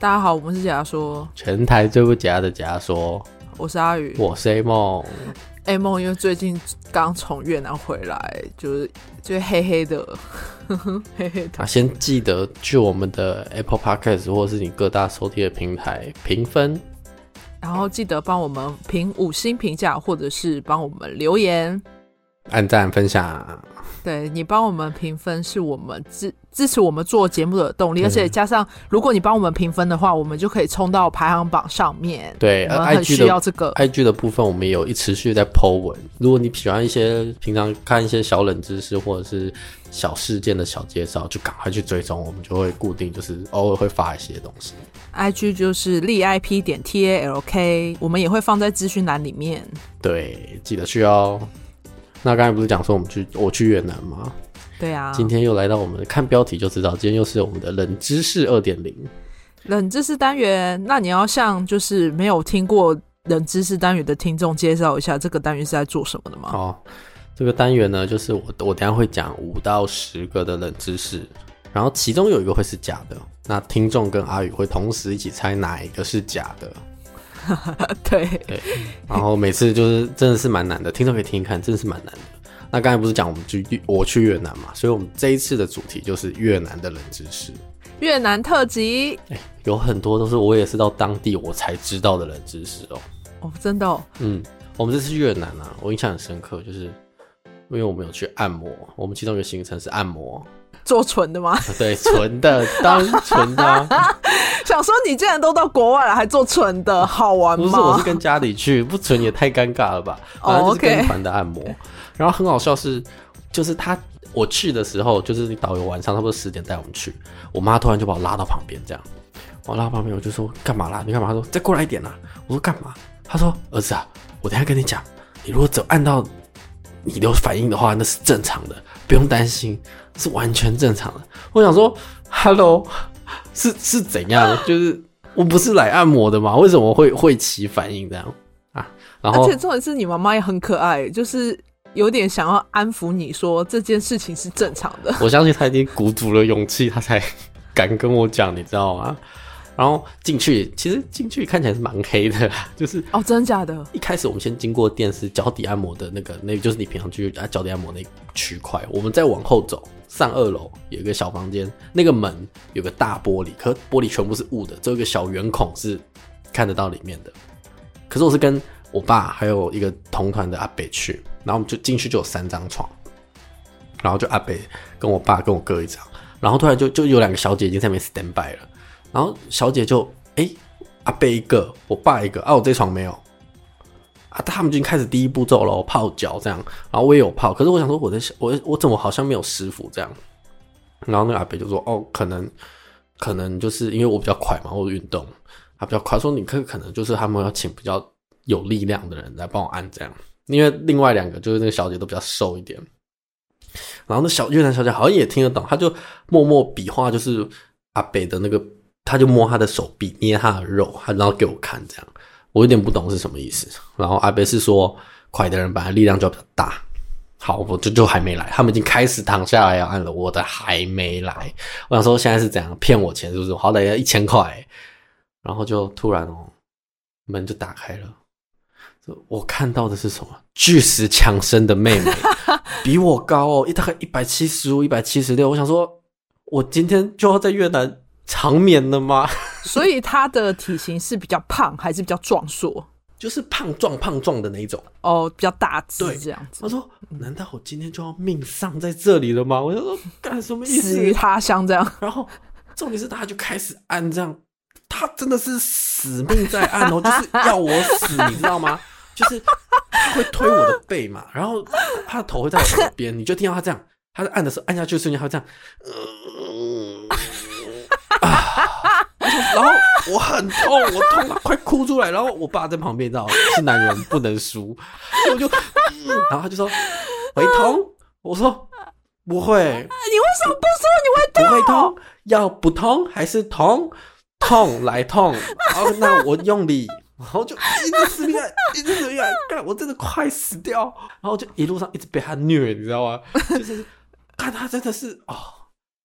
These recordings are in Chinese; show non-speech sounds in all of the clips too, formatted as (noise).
大家好，我们是假说，全台最不假的假说。我是阿宇，我是 A 梦。A 梦因为最近刚从越南回来，就是就是黑黑的，呵 (laughs) 呵黑黑的。啊，先记得去我们的 Apple Podcast 或者是你各大收听的平台评分，然后记得帮我们评五星评价，或者是帮我们留言、按赞、分享。对，你帮我们评分，是我们支支持我们做节目的动力，嗯、而且加上如果你帮我们评分的话，我们就可以冲到排行榜上面。对，我们很需要这个 IG 的部分，我们也有一持续在 po 文。如果你喜欢一些平常看一些小冷知识或者是小事件的小介绍，就赶快去追踪，我们就会固定就是偶尔会发一些东西。IG 就是立 IP 点 TALK，我们也会放在资讯栏里面。对，记得去哦。那刚才不是讲说我们去我去越南吗？对啊，今天又来到我们看标题就知道，今天又是我们的冷知识二点零。冷知识单元，那你要向就是没有听过冷知识单元的听众介绍一下这个单元是在做什么的吗？哦，这个单元呢，就是我我等下会讲五到十个的冷知识，然后其中有一个会是假的，那听众跟阿宇会同时一起猜哪一个是假的。(laughs) 对对，然后每次就是真的是蛮难的，听众可以听一看，真的是蛮难的。那刚才不是讲我们去我去越南嘛，所以我们这一次的主题就是越南的冷知识，越南特辑。哎，有很多都是我也是到当地我才知道的冷知识哦。哦，真的哦。嗯，我们这次越南啊，我印象很深刻，就是因为我们有去按摩，我们其中一个行程是按摩。做纯的吗？(laughs) 对，纯的，当纯的、啊。(laughs) 想说你竟然都到国外了，还做纯的，好玩吗？不是，我是跟家里去，不纯也太尴尬了吧？(laughs) 反正就是跟团的按摩。Oh, 然后很好笑是，就是他我去的时候，就是导游晚上差不多十点带我们去，我妈突然就把我拉到旁边，这样，我拉到旁边，我就说干嘛啦？你干嘛？她说再过来一点啦。我说干嘛？她说儿子啊，我等下跟你讲，你如果只按到你有反应的话，那是正常的，不用担心。是完全正常的。我想说，Hello，(laughs) 是是怎样？就是我不是来按摩的吗？为什么会会起反应这样啊？然后，而且重点是你妈妈也很可爱，就是有点想要安抚你说这件事情是正常的。我相信她已经鼓足了勇气，她才 (laughs) 敢跟我讲，你知道吗？然后进去，其实进去看起来是蛮黑的，就是哦，真的假的？一开始我们先经过电视脚底按摩的那个，那就是你平常去啊脚底按摩那区块，我们再往后走，上二楼有一个小房间，那个门有个大玻璃，可玻璃全部是雾的，只有一个小圆孔是看得到里面的。可是我是跟我爸还有一个同团的阿北去，然后我们就进去就有三张床，然后就阿北跟我爸跟我哥一张，然后突然就就有两个小姐已经在那边 stand by 了。然后小姐就哎、阿北一个，我爸一个，啊，我这床没有，啊，他们已经开始第一步骤了，泡脚这样，然后我也有泡，可是我想说我的我我怎么好像没有师傅这样，然后那个阿北就说哦，可能可能就是因为我比较快嘛，我运动他比较快，说你可可能就是他们要请比较有力量的人来帮我按这样，因为另外两个就是那个小姐都比较瘦一点，然后那小越南小姐好像也听得懂，她就默默比划，就是阿北的那个。他就摸他的手臂，捏他的肉，他然后给我看，这样我有点不懂是什么意思。然后阿伯是说，快的人本来力量就比较大。好，我就就还没来，他们已经开始躺下来要按了，我的还没来。我想说现在是怎样骗我钱，是不是？好歹要一千块。然后就突然哦，门就打开了，我看到的是什么？巨石强森的妹妹，(laughs) 比我高哦，一大概一百七十五、一百七十六。我想说，我今天就要在越南。长眠了吗？(laughs) 所以他的体型是比较胖，还是比较壮硕？就是胖壮胖壮的那一种哦，比较大只这样子。他说：“难道我今天就要命丧在这里了吗？”我就说：“干什么意思？”死于他乡这样。然后重点是他就开始按这样，他真的是死命在按哦，(laughs) 就是要我死，你知道吗？就是他会推我的背嘛，然后他的头会在我耳边，你就听到他这样，他在按的时候按下去的瞬间，他会这样，嗯。啊！然后我很痛，我痛到快哭出来。然后我爸在旁边，知道是男人不能输，我就、嗯，然后他就说：“会痛？”我说：“不会。”你为什么不说你会痛？不会痛，要不痛还是痛？痛来痛。然后那我用力，然后就一直使力按，一直使力按，干我真的快死掉。然后就一路上一直被他虐，你知道吗？就是看他真的是哦。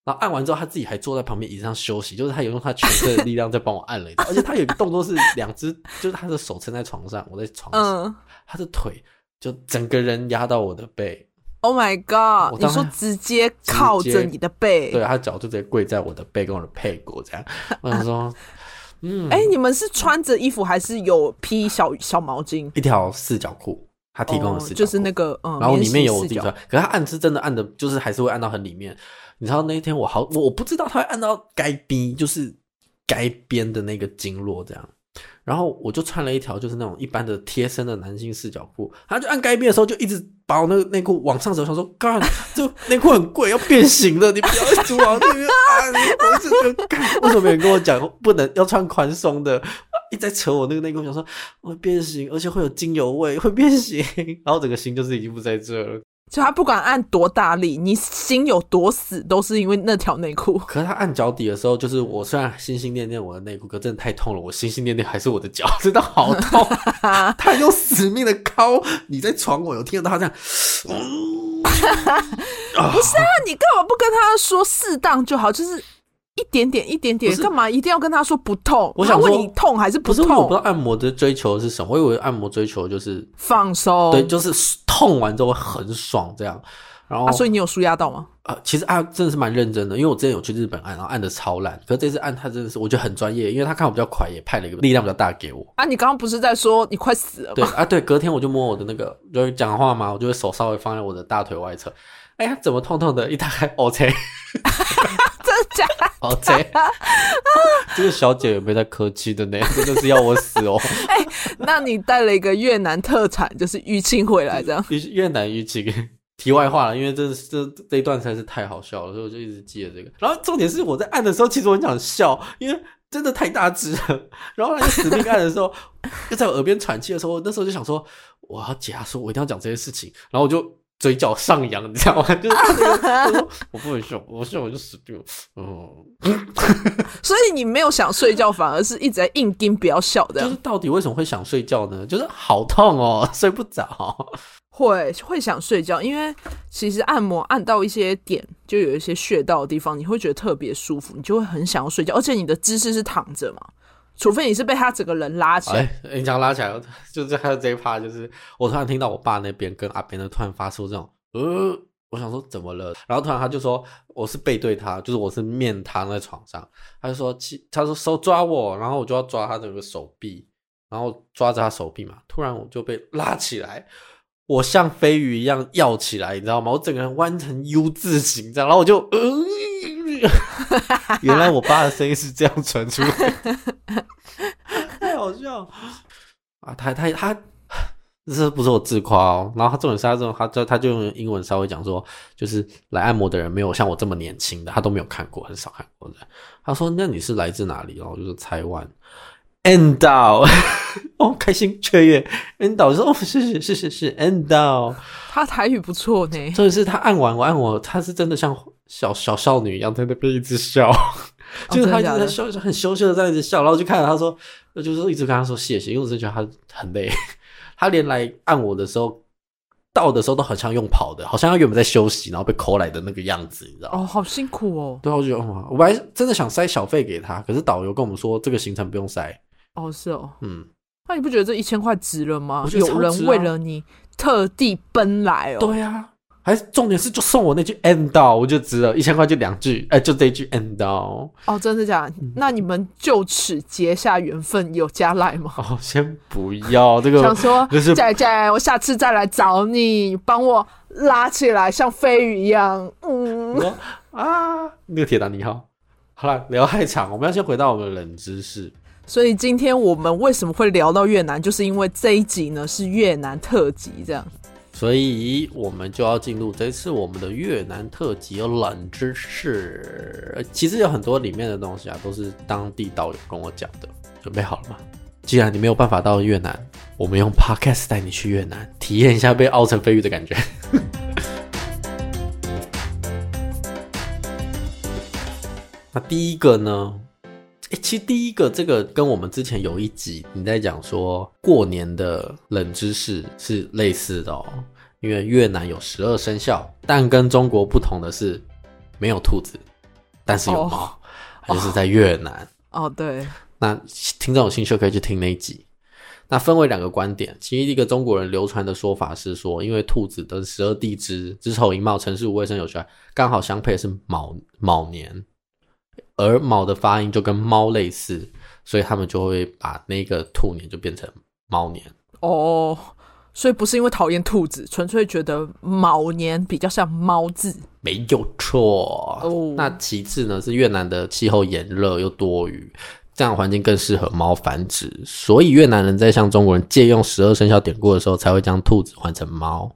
然后按完之后，他自己还坐在旁边椅子上休息，就是他有用他全身的力量在帮我按了一道，(laughs) 而且他有一个动作是两只，就是他的手撑在床上，我在床上，嗯、他的腿就整个人压到我的背。Oh my god！你说直接靠着你的背，对，他脚就直接跪在我的背跟我的屁股这样。我想说，(laughs) 嗯，哎、欸，你们是穿着衣服还是有披小小毛巾？一条四角裤，他提供的四角裤、哦，就是那个嗯，然后里面有我自己穿，可是他按是真的按的，就是还是会按到很里面。你知道那一天我好，我不知道他会按到该边，就是该边的那个经络这样。然后我就穿了一条就是那种一般的贴身的男性四角裤，他就按该边的时候就一直把我那个内裤往上走，想说干，(laughs) 就内裤很贵，要变形的，你不要一直往那边按。我就觉得，为什么没人跟我讲不能要穿宽松的？一直在扯我那个内裤，想说会变形，而且会有精油味，会变形。(laughs) 然后整个心就是已经不在这了。就他不管按多大力，你心有多死，都是因为那条内裤。(laughs) 可是他按脚底的时候，就是我虽然心心念念我的内裤，可真的太痛了。我心心念念还是我的脚，真的好痛。(laughs) 他用死命的敲你在床，我有听到他这样。不是啊，你干嘛不跟他说适当就好？就是。一点点，一点点，干嘛一定要跟他说不痛？我想问你痛还是不痛？不是，我不知道按摩的追求是什么。我以为按摩追求就是放松，对，就是痛完之后会很爽这样。然后，啊、所以你有舒压到吗？啊，其实按真的是蛮认真的，因为我之前有去日本按，然后按的超烂。可是这次按他真的是，我觉得很专业，因为他看我比较快，也派了一个力量比较大给我。啊，你刚刚不是在说你快死了吗？对啊，对，隔天我就摸我的那个，就是讲话嘛，我就会手稍微放在我的大腿外侧。哎呀，怎么痛痛的？一打开，OK。(laughs) 假的？好贼！(laughs) 这个小姐有没有在客气的呢？(laughs) 真的是要我死哦！哎、欸，那你带了一个越南特产，就是淤青回来，这样？越南淤青。题外话了，因为这这这一段实在是太好笑了，所以我就一直记得这个。然后重点是我在按的时候，其实我很想笑，因为真的太大只了。然后他就死命按的时候，又 (laughs) 在我耳边喘气的时候，那时候就想说，我要解压，说我一定要讲这些事情。然后我就。嘴角上扬，你知道吗？(laughs) 就是 (laughs) 我不能笑，我笑我就死定了。嗯，(laughs) 所以你没有想睡觉，反而是一直在硬盯不要笑的。就是到底为什么会想睡觉呢？就是好痛哦，睡不着。会会想睡觉，因为其实按摩按到一些点，就有一些穴道的地方，你会觉得特别舒服，你就会很想要睡觉。而且你的姿势是躺着嘛。除非你是被他整个人拉起来，欸、你讲拉起来，就是还有这一趴，就是我突然听到我爸那边跟阿边的突然发出这种，呃，我想说怎么了？然后突然他就说我是背对他，就是我是面躺在床上，他就说，他说手抓我，然后我就要抓他整个手臂，然后抓着他手臂嘛，突然我就被拉起来，我像飞鱼一样跃起来，你知道吗？我整个人弯成 U 字形这样，然后我就，呃原来我爸的声音是这样传出来的，(laughs) 太好笑啊！他他他，(sighs) 这不是我自夸哦。然后他重点是他这种，他就他就用英文稍微讲说，就是来按摩的人没有像我这么年轻的，他都没有看过，很少看过的。他说：“那你是来自哪里？”然后就是台湾。Endo (laughs) 哦，开心雀跃。Endo 说：“哦，是是是是是，Endo。”他台语不错呢。重点是他按完我按我，他是真的像。小小少女一样在那边一直笑，哦、就是他一直在笑，很羞羞的在一直笑，然后就看着他说，就是一直跟他说谢谢，因为我真的觉得他很累，他连来按我的时候，到的时候都很像用跑的，好像他原本在休息，然后被 call 来的那个样子，你知道吗？哦，好辛苦哦。对，我觉得，我本来真的想塞小费给他，可是导游跟我们说这个行程不用塞。哦，是哦，嗯，那你不觉得这一千块值了吗？啊、有人为了你特地奔来哦。对啊。还是重点是就送我那句 Endo，我就值了一千块就两句，哎、欸，就这一句 Endo。哦，真的假的？嗯、那你们就此结下缘分，有加赖吗？哦，先不要这个。想说，就是我下次再来找你，帮我拉起来，像飞鱼一样。嗯啊，那个铁达尼号。好了，聊太长，我们要先回到我们的冷知识。所以今天我们为什么会聊到越南，就是因为这一集呢是越南特辑，这样。所以我们就要进入这次我们的越南特辑冷知识。其实有很多里面的东西啊，都是当地导游跟我讲的。准备好了吗？既然你没有办法到越南，我们用 Podcast 带你去越南，体验一下被凹成飞鱼的感觉。(laughs) 那第一个呢？诶，其实第一个这个跟我们之前有一集你在讲说过年的冷知识是类似的哦，因为越南有十二生肖，但跟中国不同的是没有兔子，但是有猫，哦、就是在越南。哦，对。那听众有兴趣可以去听那一集。那分为两个观点，其实一个中国人流传的说法是说，因为兔子的十二地支子丑寅卯辰巳午未申酉戌亥，刚好相配是卯卯年，而卯的发音就跟猫类似，所以他们就会把那个兔年就变成猫年。哦，所以不是因为讨厌兔子，纯粹觉得卯年比较像猫字，没有错。哦，那其次呢，是越南的气候炎热又多雨。这样的环境更适合猫繁殖，所以越南人在向中国人借用十二生肖典故的时候，才会将兔子换成猫。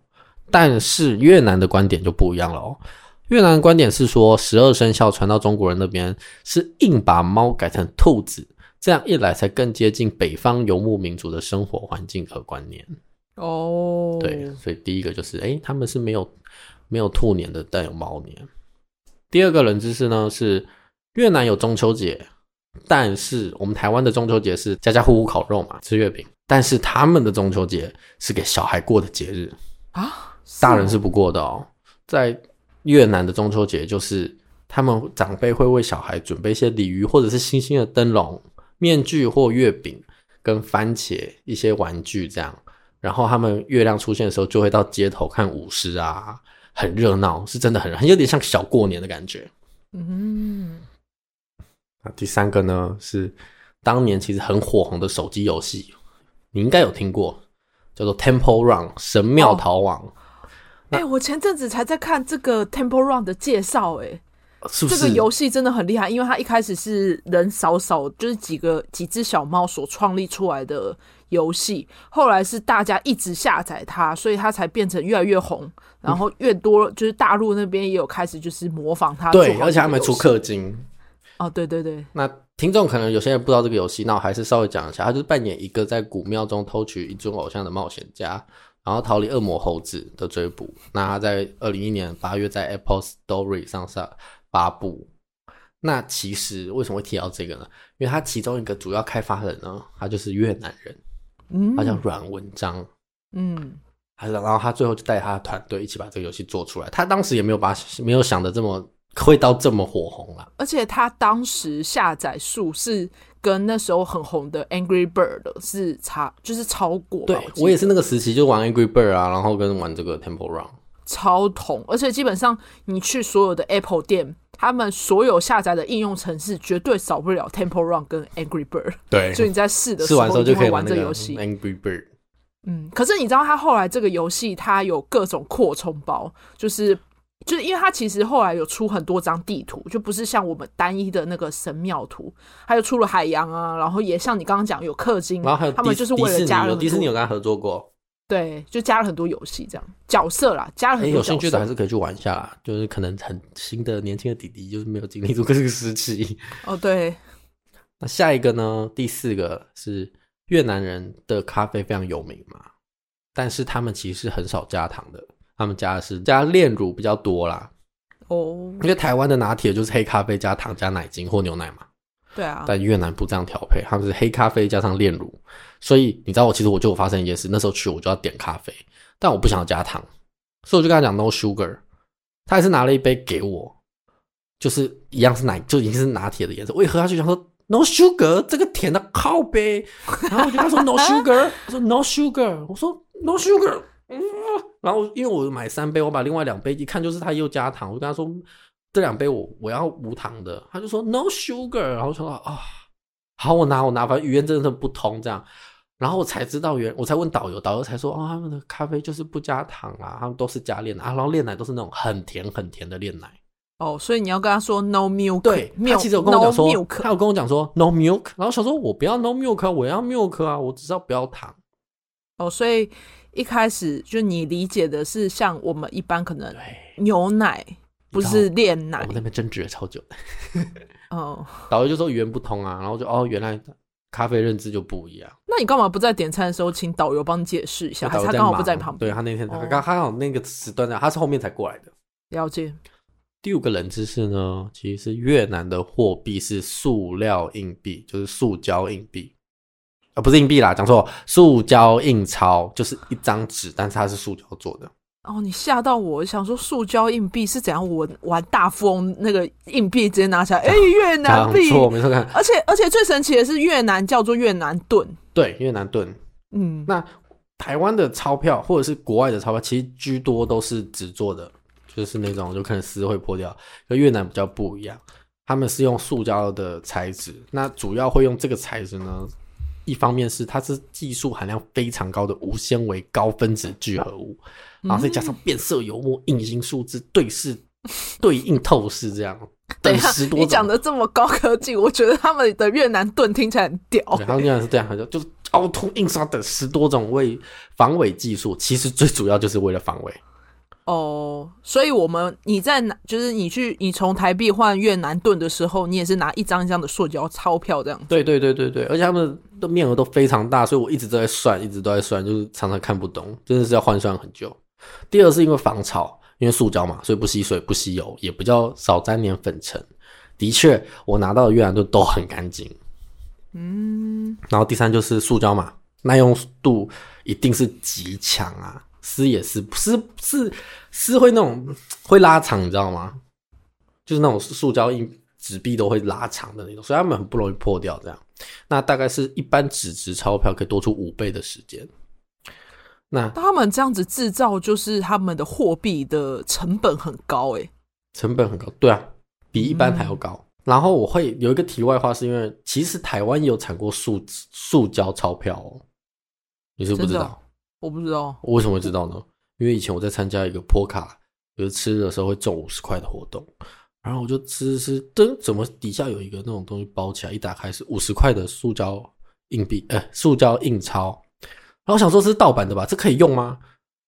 但是越南的观点就不一样了哦。越南的观点是说，十二生肖传到中国人那边，是硬把猫改成兔子，这样一来才更接近北方游牧民族的生活环境和观念。哦，对，所以第一个就是，诶，他们是没有没有兔年的，但有猫年。第二个冷知识呢是，越南有中秋节。但是我们台湾的中秋节是家家户户烤肉嘛，吃月饼。但是他们的中秋节是给小孩过的节日啊，大人是不过的哦。在越南的中秋节，就是他们长辈会为小孩准备一些鲤鱼或者是星星的灯笼、面具或月饼跟番茄一些玩具这样。然后他们月亮出现的时候，就会到街头看舞狮啊，很热闹，是真的很很有点像小过年的感觉。嗯。那第三个呢，是当年其实很火红的手机游戏，你应该有听过，叫做 Temple Run 神庙逃亡。哎、我前阵子才在看这个 Temple Run 的介绍，哎，是不是？这个游戏真的很厉害，因为它一开始是人少少，就是几个几只小猫所创立出来的游戏，后来是大家一直下载它，所以它才变成越来越红，然后越多，就是大陆那边也有开始就是模仿它，对，而且他们出氪金。哦，对对对，那听众可能有些人不知道这个游戏，那我还是稍微讲一下，他就是扮演一个在古庙中偷取一尊偶像的冒险家，然后逃离恶魔猴子的追捕。那他在二零一一年八月在 Apple Store 上上发布。那其实为什么会提到这个呢？因为他其中一个主要开发人呢，他就是越南人，嗯，他叫阮文章，嗯，还是然后他最后就带他的团队一起把这个游戏做出来。他当时也没有把没有想的这么。会到这么火红啊，而且他当时下载数是跟那时候很红的 Angry Bird 是差，就是超过。对，我，我也是那个时期就玩 Angry Bird 啊，然后跟玩这个 Temple Run，超同。而且基本上你去所有的 Apple 店，他们所有下载的应用程式绝对少不了 Temple Run 跟 Angry Bird。对，(laughs) 所以你在试的时候，试完之后就可以玩这个游戏 Angry Bird。嗯，可是你知道他后来这个游戏它有各种扩充包，就是。就是因为它其实后来有出很多张地图，就不是像我们单一的那个神庙图，还有出了海洋啊，然后也像你刚刚讲有氪金，然后还有他们就是为了加了迪士尼有跟他合作过，对，就加了很多游戏这样角色啦，加了很多。有兴趣的还是可以去玩一下啦，就是可能很新的年轻的弟弟就是没有经历过这个时期哦。对，那下一个呢？第四个是越南人的咖啡非常有名嘛，但是他们其实是很少加糖的。他们加的是加炼乳比较多啦，哦，oh. 因为台湾的拿铁就是黑咖啡加糖加奶精或牛奶嘛，对啊，但越南不这样调配，他们是黑咖啡加上炼乳，所以你知道我其实我就有发生一件事，那时候去我就要点咖啡，但我不想要加糖，所以我就跟他讲 no sugar，他还是拿了一杯给我，就是一样是奶，就已经是拿铁的颜色，我一喝下去想说 no sugar，这个甜的靠杯，然后我就跟他说 no sugar，他说 no sugar，我说 no sugar。嗯，(laughs) 然后因为我买三杯，我把另外两杯一看就是他又加糖，我就跟他说这两杯我我要无糖的，他就说 no sugar，然后说啊，好，我拿我拿，反正语言真的不通这样，然后我才知道原，我才问导游，导游才说哦，他们的咖啡就是不加糖啊，他们都是加炼奶啊，然后炼奶都是那种很甜很甜的炼奶。哦，所以你要跟他说 no milk，对，他其实有跟我讲说，no、他有跟我讲说 no milk，然后想说我不要 no milk，我要 milk 啊，我只知道不要糖。哦，所以。一开始就你理解的是像我们一般可能牛奶不是炼奶，我们那边争执了超久 (laughs) 导游就说语言不通啊，然后就哦，原来咖啡认知就不一样。那你干嘛不在点餐的时候请导游帮你解释一下？还是他刚好不在旁边？对，他那天他刚刚好那个时段他是后面才过来的。了解。第五个冷知识呢，其实是越南的货币是塑料硬币，就是塑胶硬币。不是硬币啦，讲错，塑胶印钞就是一张纸，但是它是塑胶做的。哦，你吓到我，想说塑胶硬币是怎样？我玩大富翁那个硬币直接拿起来，哎、欸，越南币，错，没错，看。而且而且最神奇的是越南叫做越南盾，对，越南盾。嗯，那台湾的钞票或者是国外的钞票，其实居多都是纸做的，就是那种就可能丝会破掉。跟越南比较不一样，他们是用塑胶的材质，那主要会用这个材质呢。一方面是它是技术含量非常高的无纤维高分子聚合物，然后再加上变色油墨、印形数字、对视、对应透视这样，等十多。你讲的这么高科技，我觉得他们的越南盾听起来很屌。然后越南是这样，就就是凹凸印刷等十多种为防伪技术，其实最主要就是为了防伪。哦，所以我们你在拿，就是你去你从台币换越南盾的时候，你也是拿一张一张的塑胶钞票这样子。对对对对对，而且他们的面额都非常大，所以我一直都在算，一直都在算，就是常常看不懂，真的是要换算很久。第二是因为防潮，因为塑胶嘛，所以不吸水、不吸油，也比较少沾点粉尘。的确，我拿到的越南盾都很干净。嗯，然后第三就是塑胶嘛，耐用度一定是极强啊。撕也撕，撕是撕会那种会拉长，你知道吗？就是那种塑胶硬纸币都会拉长的那种，所以他们很不容易破掉。这样，那大概是一般纸质钞票可以多出五倍的时间。那他们这样子制造，就是他们的货币的成本很高，诶，成本很高，对啊，比一般还要高。嗯、然后我会有一个题外话，是因为其实台湾有产过塑塑胶钞票哦，你是不知道。我不知道，我为什么会知道呢？因为以前我在参加一个波卡，就是吃的时候会中五十块的活动，然后我就吃吃，噔，怎么底下有一个那种东西包起来，一打开是五十块的塑胶硬币，呃，塑胶硬钞。然后我想说这是盗版的吧，这可以用吗？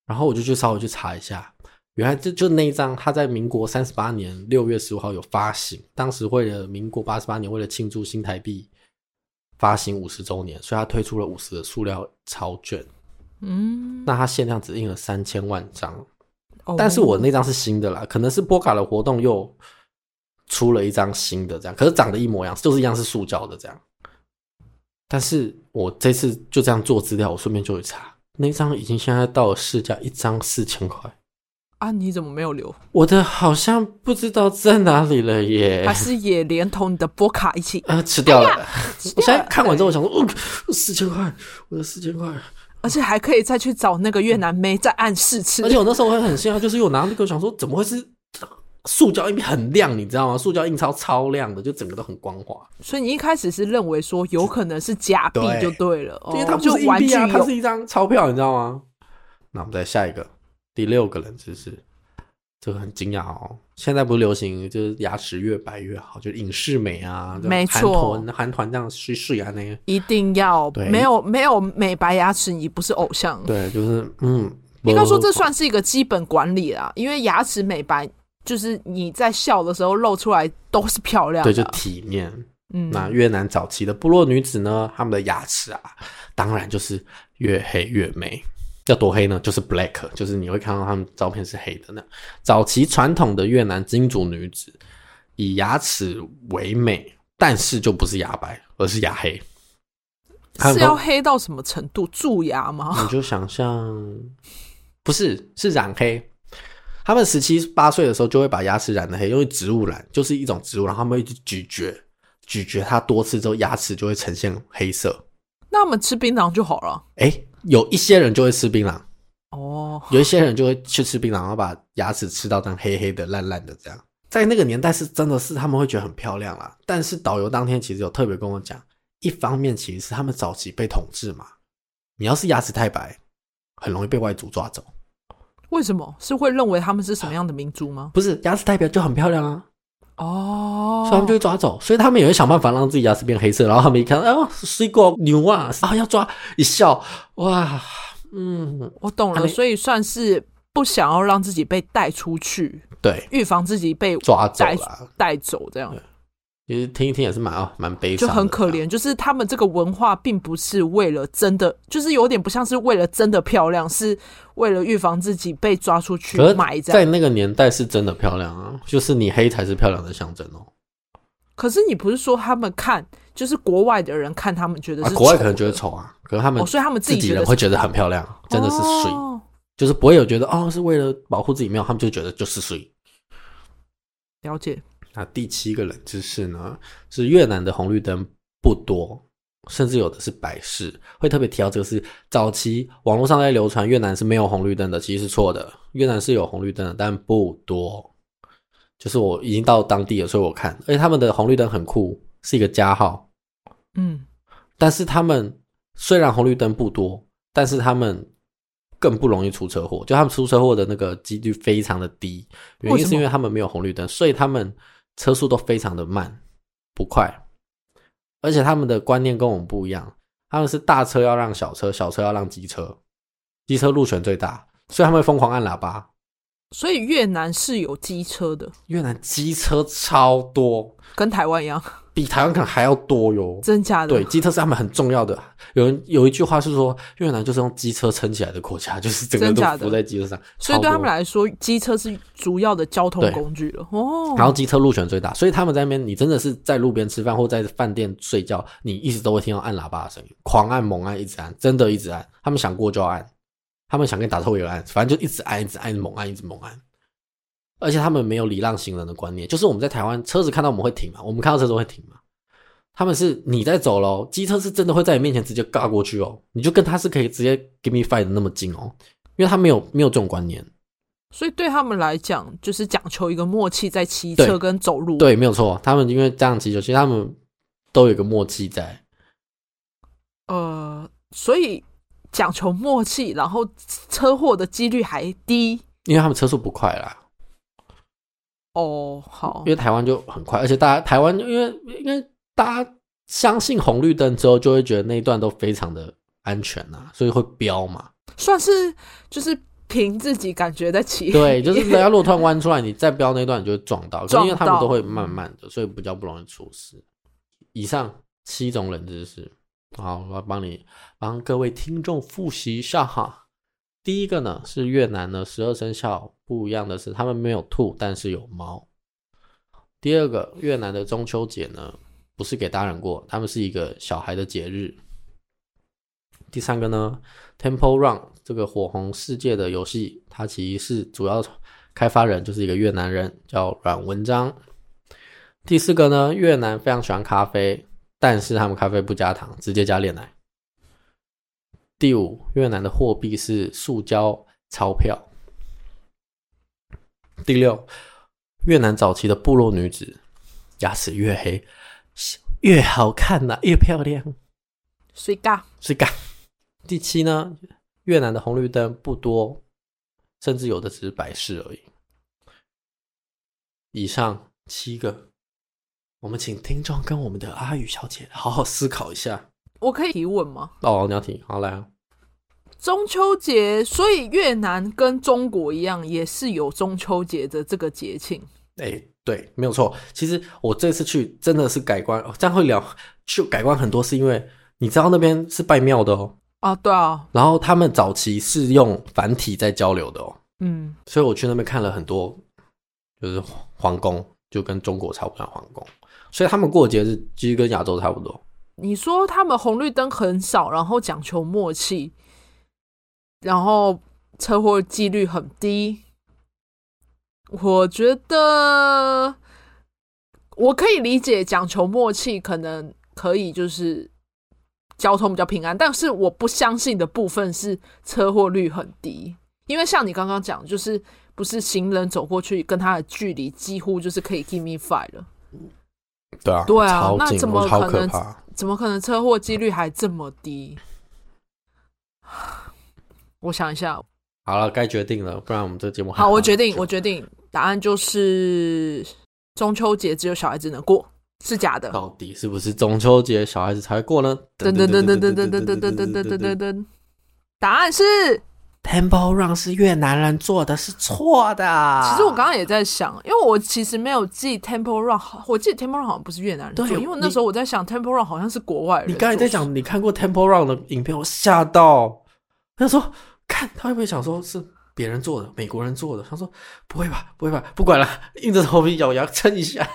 然后我就去稍微去查一下，原来就就那一张，它在民国三十八年六月十五号有发行，当时为了民国八十八年，为了庆祝新台币发行五十周年，所以它推出了五十的塑料钞券。嗯，那它限量只印了三千万张，哦，但是我那张是新的啦，可能是波卡的活动又出了一张新的这样，可是长得一模一样，就是一样是塑胶的这样。但是我这次就这样做资料，我顺便就会查，那张已经现在到了市价一张四千块啊！你怎么没有留？我的好像不知道在哪里了耶，还是也连同你的波卡一起啊吃掉了？(laughs) 哎、我现在看完之后，我想说，哦，四千块，我的四千块。而且还可以再去找那个越南妹再暗示吃。而且我那时候会很幸运，就是因为我拿那个想说，怎么会是塑胶硬币很亮，你知道吗？塑胶印钞超亮的，就整个都很光滑。所以你一开始是认为说有可能是假币就对了，因为它不是硬币啊，它是一张钞票，你知道吗？那我们再下一个，第六个冷知识。这个很惊讶哦！现在不是流行就是牙齿越白越好，就隐适美啊，没错，韩团韩团这样去试牙那个，一定要对，没有没有美白牙齿你不是偶像。对，就是嗯，应该说这算是一个基本管理啦，因为牙齿美白就是你在笑的时候露出来都是漂亮的，对，就体面。嗯，那越南早期的部落女子呢，她们的牙齿啊，当然就是越黑越美。要多黑呢？就是 black，就是你会看到他们照片是黑的那。早期传统的越南金主女子以牙齿为美，但是就不是牙白，而是牙黑。是要黑到什么程度？蛀牙吗？你就想象，不是，是染黑。他们十七八岁的时候就会把牙齿染的黑，因为植物染就是一种植物，然后他们一直咀嚼，咀嚼它多次之后，牙齿就会呈现黑色。那我们吃槟榔就好了。哎、欸。有一些人就会吃槟榔，哦，有一些人就会去吃槟榔，然后把牙齿吃到这样黑黑的、烂烂的这样。在那个年代是真的是他们会觉得很漂亮啦。但是导游当天其实有特别跟我讲，一方面其实是他们早期被统治嘛，你要是牙齿太白，很容易被外族抓走。为什么？是会认为他们是什么样的民族吗？不是，牙齿太白就很漂亮啊。哦，所以他们就会抓走，所以他们也会想办法让自己牙齿变黑色，然后他们一看，哦，水果牛啊，啊要抓，一笑，哇，嗯，我懂了，所以算是不想要让自己被带出去，对，预防自己被抓走带走这样。其实听一听也是蛮啊，蛮悲伤，就很可怜。就是他们这个文化并不是为了真的，就是有点不像是为了真的漂亮，是为了预防自己被抓出去埋在。在那个年代是真的漂亮啊，就是你黑才是漂亮的象征哦。可是你不是说他们看，就是国外的人看他们觉得是、啊、国外可能觉得丑啊，可是他们、哦、所以他们自己人会觉得很漂亮，真的是水。哦就是不会有觉得哦是为了保护自己，没有，他们就觉得就是水。了解。那第七个冷知识呢，是越南的红绿灯不多，甚至有的是白事。会特别提到这个是早期网络上在流传越南是没有红绿灯的，其实是错的。越南是有红绿灯的，但不多。就是我已经到当地了，所以我看，而且他们的红绿灯很酷，是一个加号。嗯，但是他们虽然红绿灯不多，但是他们更不容易出车祸，就他们出车祸的那个几率非常的低。原因是因为他们没有红绿灯，所以他们。车速都非常的慢，不快，而且他们的观念跟我们不一样，他们是大车要让小车，小车要让机车，机车路权最大，所以他们会疯狂按喇叭。所以越南是有机车的，越南机车超多，跟台湾一样。比台湾可能还要多哟，真假的？对，机车是他们很重要的。有人有一句话是说，越南就是用机车撑起来的国家，(laughs) 就是整个都浮在机车上。所以对他们来说，机车是主要的交通工具了。哦，然后机车路权最大，所以他们在那边，你真的是在路边吃饭或在饭店睡觉，你一直都会听到按喇叭的声音，狂按猛按，一直按，真的一直按。他们想过就要按，他们想跟你打招呼也按，反正就一直按，一直按，猛按，一直猛按。而且他们没有礼让行人的观念，就是我们在台湾，车子看到我们会停嘛，我们看到车子会停嘛。他们是你在走喽，机车是真的会在你面前直接尬过去哦，你就跟他是可以直接 give me five 的那么近哦，因为他没有没有这种观念，所以对他们来讲就是讲求一个默契，在骑车跟走路，对，对，没有错，他们因为这样骑车，其实他们都有一个默契在，呃，所以讲求默契，然后车祸的几率还低，因为他们车速不快啦。哦，好，因为台湾就很快，而且大家台湾因为因为。大家相信红绿灯之后，就会觉得那一段都非常的安全呐、啊，所以会飙嘛。算是就是凭自己感觉在骑。对，就是人家如果突然弯出来，你再飙那段，你就会撞到。撞到。因为他们都会慢慢的，所以比较不容易出事。以上七种冷知识，好，我要帮你帮各位听众复习一下哈。第一个呢是越南的十二生肖不一样的是，他们没有兔，但是有猫。第二个，越南的中秋节呢。不是给大人过，他们是一个小孩的节日。第三个呢，Temple Run 这个火红世界的游戏，它其实是主要开发人就是一个越南人，叫阮文章。第四个呢，越南非常喜欢咖啡，但是他们咖啡不加糖，直接加炼奶。第五，越南的货币是塑胶钞票。第六，越南早期的部落女子牙齿越黑。越好看呐、啊，越漂亮。睡觉，睡觉。第七呢，越南的红绿灯不多，甚至有的只是白事而已。以上七个，我们请听众跟我们的阿宇小姐好好思考一下。我可以提问吗？哦，你要提，好来啊。中秋节，所以越南跟中国一样，也是有中秋节的这个节庆。哎、欸。对，没有错。其实我这次去真的是改观，这样会聊就改观很多，是因为你知道那边是拜庙的哦。啊，对啊。然后他们早期是用繁体在交流的哦。嗯。所以我去那边看了很多，就是皇宫，就跟中国差不多皇宫。所以他们过节日其实跟亚洲差不多。你说他们红绿灯很少，然后讲求默契，然后车祸几率很低。我觉得我可以理解讲求默契，可能可以就是交通比较平安，但是我不相信的部分是车祸率很低，因为像你刚刚讲，就是不是行人走过去跟他的距离几乎就是可以 give me five 了。对啊，对啊，那怎么可能？怎么可能车祸几率还这么低？我想一下。好了，该决定了，不然我们这个节目好。我决定，我决定，答案就是中秋节只有小孩子能过，是假的。到底是不是中秋节小孩子才会过呢？噔噔噔噔噔噔噔噔噔噔噔噔噔，答案是 Temple Run 是越南人做的，是错的。其实我刚刚也在想，因为我其实没有记 Temple Run，我记得 Temple Run 好像不是越南人做，因为那时候我在想 Temple Run 好像是国外人。你刚才在讲你看过 Temple Run 的影片，我吓到，他说。看他会不会想说是别人做的，美国人做的？他说不会吧，不会吧，不管了，硬着头皮咬牙撑一下。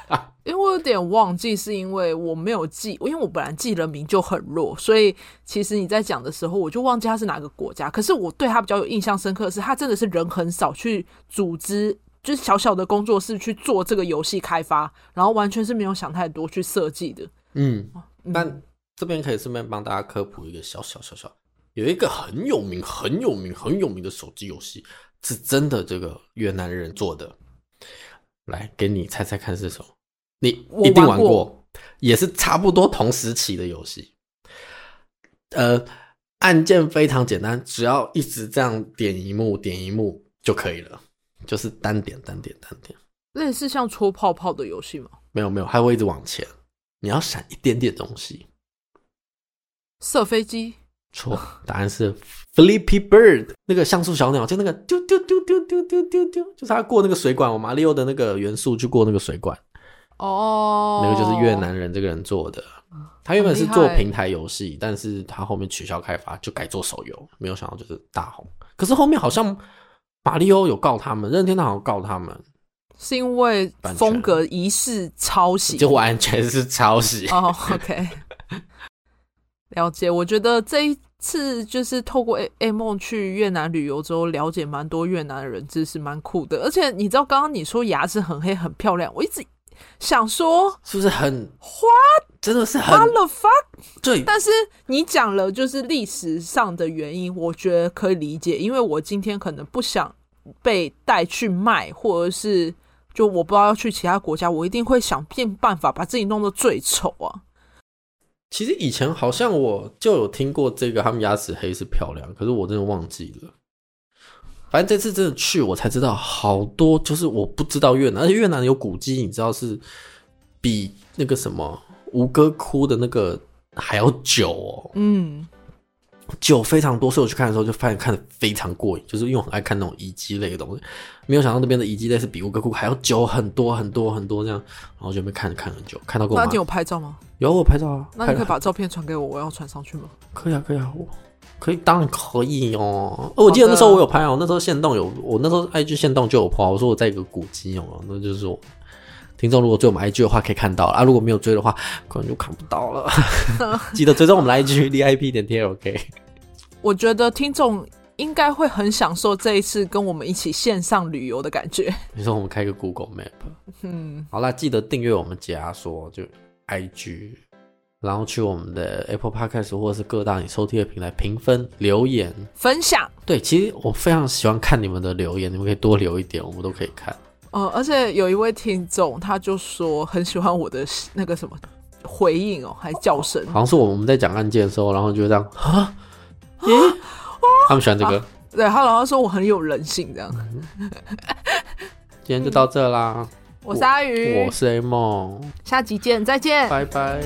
因为我有点忘记，是因为我没有记，因为我本来记人名就很弱，所以其实你在讲的时候，我就忘记他是哪个国家。可是我对他比较有印象深刻的是，他真的是人很少，去组织就是小小的工作室去做这个游戏开发，然后完全是没有想太多去设计的。嗯，那这边可以顺便帮大家科普一个小小小小，有一个很有名、很有名、很有名的手机游戏，是真的这个越南人做的。来，给你猜猜看是什么？你一定玩过，也是差不多同时期的游戏。呃，按键非常简单，只要一直这样点一幕，点一幕就可以了，就是单点单点单点。类似像戳泡泡的游戏吗？没有没有，还会一直往前，你要闪一点点东西。射飞机？错，答案是。Flippy Bird 那个像素小鸟，就那个丢丢丢丢丢丢丢丢，就是他过那个水管，我马里奥的那个元素去过那个水管。哦，那个就是越南人这个人做的。他原本是做平台游戏，但是他后面取消开发，就改做手游。没有想到就是大红。可是后面好像马里奥有告他们，任天堂好像告他们，是因为风格疑似抄袭，就完全是抄袭。哦，OK，了解。我觉得这一。次，就是透过 A A 梦去越南旅游之后，了解蛮多越南的人知识，蛮酷的。而且你知道，刚刚你说牙齿很黑很漂亮，我一直想说，是不是很花？真的是很 the fuck？对。但是你讲了就是历史上的原因，我觉得可以理解，因为我今天可能不想被带去卖，或者是就我不知道要去其他国家，我一定会想尽办法把自己弄得最丑啊。其实以前好像我就有听过这个，他们牙齿黑是漂亮，可是我真的忘记了。反正这次真的去，我才知道好多，就是我不知道越南，而且越南有古迹，你知道是比那个什么吴哥窟的那个还要久哦。嗯。久非常多，所以我去看的时候就发现看的非常过瘾，就是因为我很爱看那种遗迹类的东西。没有想到那边的遗迹类是比吴哥窟还要久很多很多很多这样，然后就没看看很久，看到过。那你有拍照吗？有，我拍照啊。那你可以把照片传给我，我要传上去吗？可以啊，可以啊，我可以，当然可以哦。我记得那时候我有拍哦，那时候限动有，我那时候 IG 限动就有拍，我说我在一个古迹哦，那就是我。听众如果追我们 IG 的话，可以看到啊；如果没有追的话，可能就看不到了。(laughs) 记得追踪我们 IG (laughs) DIP 点 TLK。我觉得听众应该会很享受这一次跟我们一起线上旅游的感觉。你说我们开个 Google Map，嗯，好啦，记得订阅我们解压说就 IG，然后去我们的 Apple Podcast 或者是各大你收听的平台评分、留言、分享。对，其实我非常喜欢看你们的留言，你们可以多留一点，我们都可以看。哦，而且有一位听众，他就说很喜欢我的那个什么回应哦，还叫声，好像是我们在讲案件的时候，然后就这样啊，咦，他们喜欢这个，对，他然后说我很有人性这样。今天就到这啦，我是阿鱼，我是 A 梦，下集见，再见，拜拜。